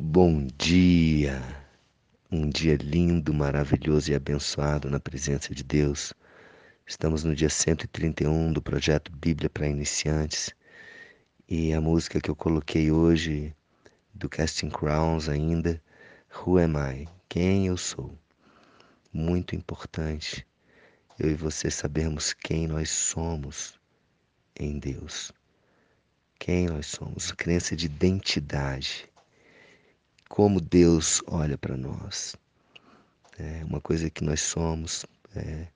Bom dia! Um dia lindo, maravilhoso e abençoado na presença de Deus. Estamos no dia 131 do projeto Bíblia para Iniciantes e a música que eu coloquei hoje do Casting Crowns ainda, Who Am I? Quem eu sou? Muito importante eu e você sabermos quem nós somos em Deus. Quem nós somos, crença de identidade como Deus olha para nós. É uma coisa que nós somos é,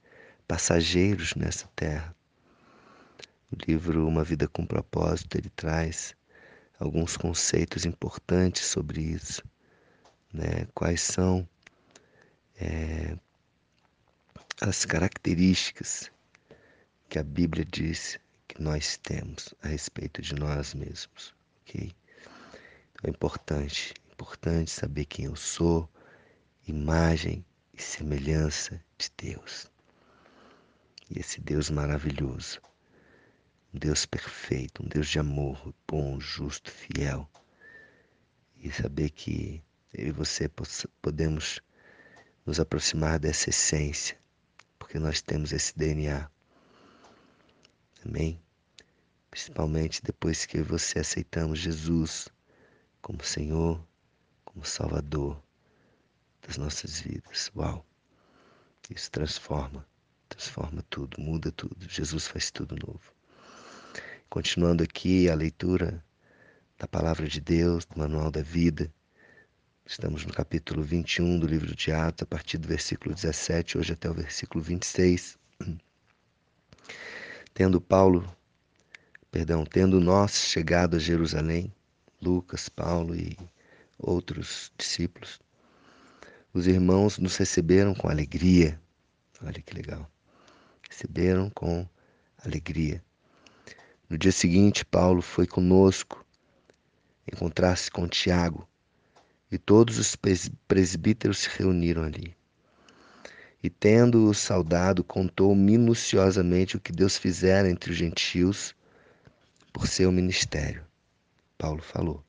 passageiros nessa terra. O livro Uma Vida com Propósito ele traz alguns conceitos importantes sobre isso. Né? Quais são é, as características que a Bíblia diz que nós temos a respeito de nós mesmos, ok? Então é importante importante saber quem eu sou, imagem e semelhança de Deus. E esse Deus maravilhoso, um Deus perfeito, um Deus de amor, bom, justo, fiel. E saber que eu e você podemos nos aproximar dessa essência, porque nós temos esse DNA. Amém? Principalmente depois que eu e você aceitamos Jesus como Senhor como Salvador das nossas vidas. Uau! Isso transforma, transforma tudo, muda tudo. Jesus faz tudo novo. Continuando aqui a leitura da palavra de Deus, do Manual da Vida. Estamos no capítulo 21 do livro de Atos, a partir do versículo 17, hoje até o versículo 26. Tendo Paulo, perdão, tendo nós chegado a Jerusalém, Lucas, Paulo e outros discípulos. Os irmãos nos receberam com alegria. Olha que legal. Receberam com alegria. No dia seguinte, Paulo foi conosco encontrar-se com Tiago e todos os presbíteros se reuniram ali. E tendo-o saudado, contou minuciosamente o que Deus fizera entre os gentios por seu ministério. Paulo falou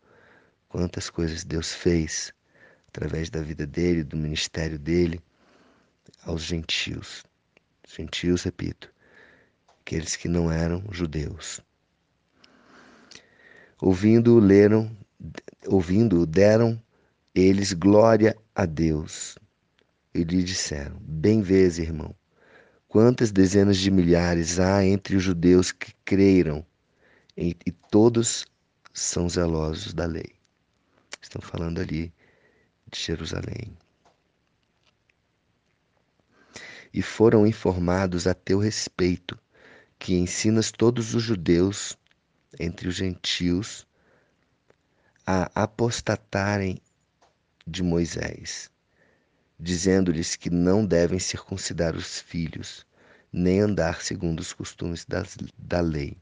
quantas coisas Deus fez através da vida dele, do ministério dele, aos gentios. Gentios, repito, aqueles que não eram judeus. Ouvindo, leram, ouvindo, deram eles glória a Deus. E lhe disseram: Bem vês, irmão, quantas dezenas de milhares há entre os judeus que creram, e todos são zelosos da lei. Estão falando ali de Jerusalém. E foram informados a teu respeito, que ensinas todos os judeus entre os gentios a apostatarem de Moisés, dizendo-lhes que não devem circuncidar os filhos, nem andar segundo os costumes das, da lei.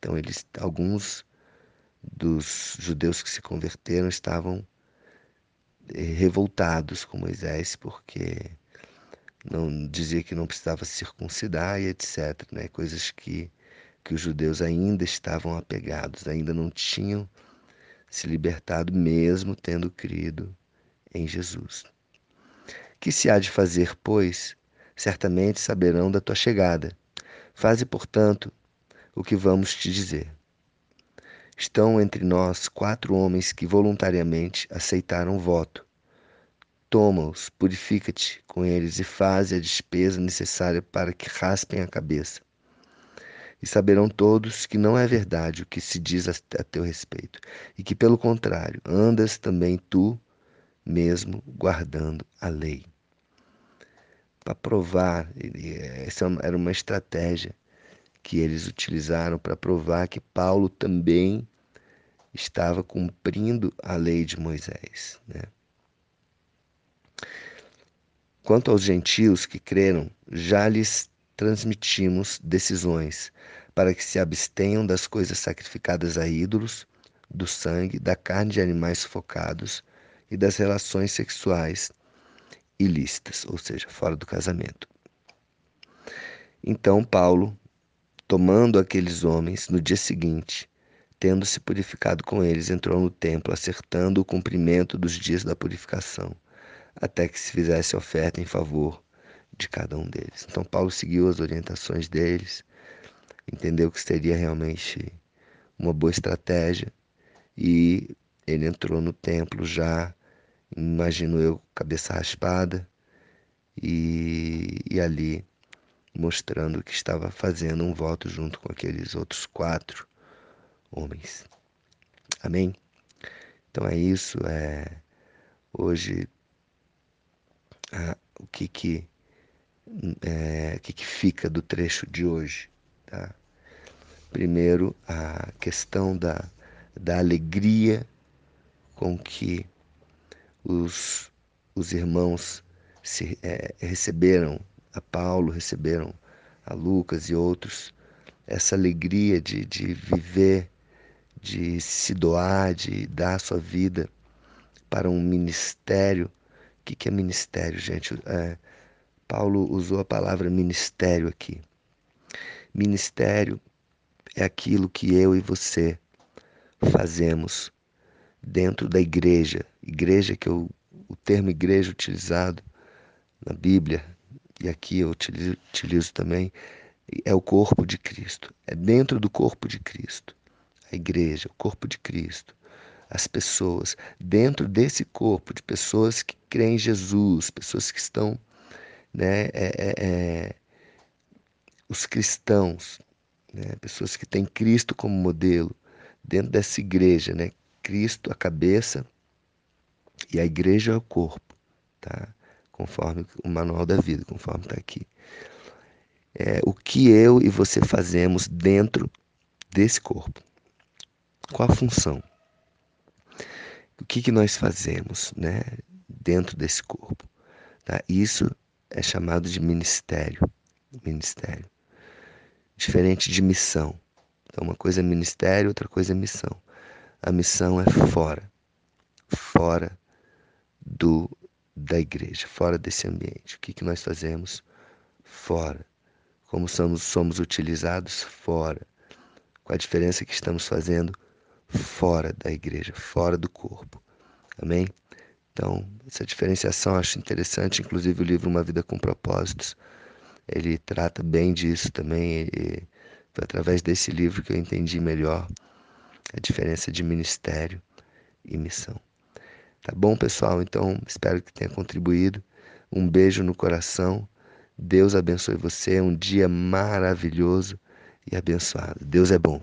Então eles, alguns dos judeus que se converteram estavam eh, revoltados com Moisés porque não dizia que não precisava circuncidar e etc, né? Coisas que que os judeus ainda estavam apegados, ainda não tinham se libertado mesmo tendo crido em Jesus. Que se há de fazer, pois? Certamente saberão da tua chegada. Faze, portanto, o que vamos te dizer. Estão entre nós quatro homens que voluntariamente aceitaram o voto. Toma-os, purifica-te com eles e faze a despesa necessária para que raspem a cabeça. E saberão todos que não é verdade o que se diz a teu respeito, e que, pelo contrário, andas também tu mesmo guardando a lei. Para provar, essa era uma estratégia que eles utilizaram para provar que Paulo também estava cumprindo a lei de Moisés. Né? Quanto aos gentios que creram, já lhes transmitimos decisões para que se abstenham das coisas sacrificadas a ídolos, do sangue, da carne de animais sufocados e das relações sexuais ilícitas, ou seja, fora do casamento. Então Paulo tomando aqueles homens no dia seguinte, tendo se purificado com eles, entrou no templo, acertando o cumprimento dos dias da purificação, até que se fizesse oferta em favor de cada um deles. Então, Paulo seguiu as orientações deles, entendeu que seria realmente uma boa estratégia e ele entrou no templo já, imagino eu, cabeça raspada e, e ali mostrando que estava fazendo um voto junto com aqueles outros quatro homens. Amém? Então é isso. É, hoje, o que que, é, o que que fica do trecho de hoje? Tá? Primeiro, a questão da, da alegria com que os, os irmãos se, é, receberam a Paulo, receberam a Lucas e outros, essa alegria de, de viver, de se doar, de dar a sua vida para um ministério. O que, que é ministério, gente? É, Paulo usou a palavra ministério aqui. Ministério é aquilo que eu e você fazemos dentro da igreja. Igreja que eu, o termo igreja utilizado na Bíblia, e aqui eu utilizo, utilizo também, é o corpo de Cristo. É dentro do corpo de Cristo. A igreja, o corpo de Cristo. As pessoas, dentro desse corpo de pessoas que creem em Jesus, pessoas que estão, né, é, é, é, os cristãos, né, pessoas que têm Cristo como modelo, dentro dessa igreja, né, Cristo a cabeça e a igreja é o corpo, tá? Conforme o manual da vida, conforme está aqui. É, o que eu e você fazemos dentro desse corpo. Qual a função? O que, que nós fazemos né, dentro desse corpo? Tá? Isso é chamado de ministério. Ministério. Diferente de missão. Então, uma coisa é ministério, outra coisa é missão. A missão é fora. Fora do da igreja, fora desse ambiente. O que, que nós fazemos? Fora. Como somos, somos utilizados? Fora. Com a diferença que estamos fazendo? Fora da igreja, fora do corpo. Amém? Então, essa diferenciação eu acho interessante. Inclusive, o livro Uma Vida com Propósitos, ele trata bem disso também. E foi através desse livro que eu entendi melhor a diferença de ministério e missão. Tá bom, pessoal? Então, espero que tenha contribuído. Um beijo no coração. Deus abençoe você. Um dia maravilhoso e abençoado. Deus é bom.